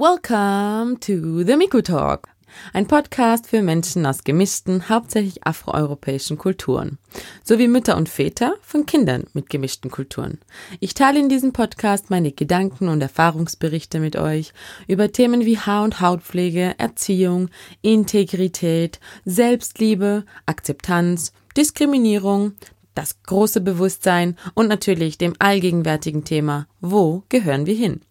Welcome to the Miku Talk. Ein Podcast für Menschen aus gemischten, hauptsächlich afroeuropäischen Kulturen, sowie Mütter und Väter von Kindern mit gemischten Kulturen. Ich teile in diesem Podcast meine Gedanken und Erfahrungsberichte mit euch über Themen wie Haar- und Hautpflege, Erziehung, Integrität, Selbstliebe, Akzeptanz, Diskriminierung, das große Bewusstsein und natürlich dem allgegenwärtigen Thema, wo gehören wir hin?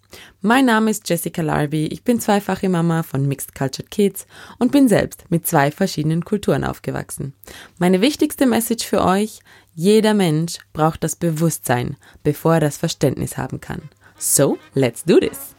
Mein Name ist Jessica Larby, ich bin zweifache Mama von Mixed Cultured Kids und bin selbst mit zwei verschiedenen Kulturen aufgewachsen. Meine wichtigste Message für euch, jeder Mensch braucht das Bewusstsein, bevor er das Verständnis haben kann. So, let's do this!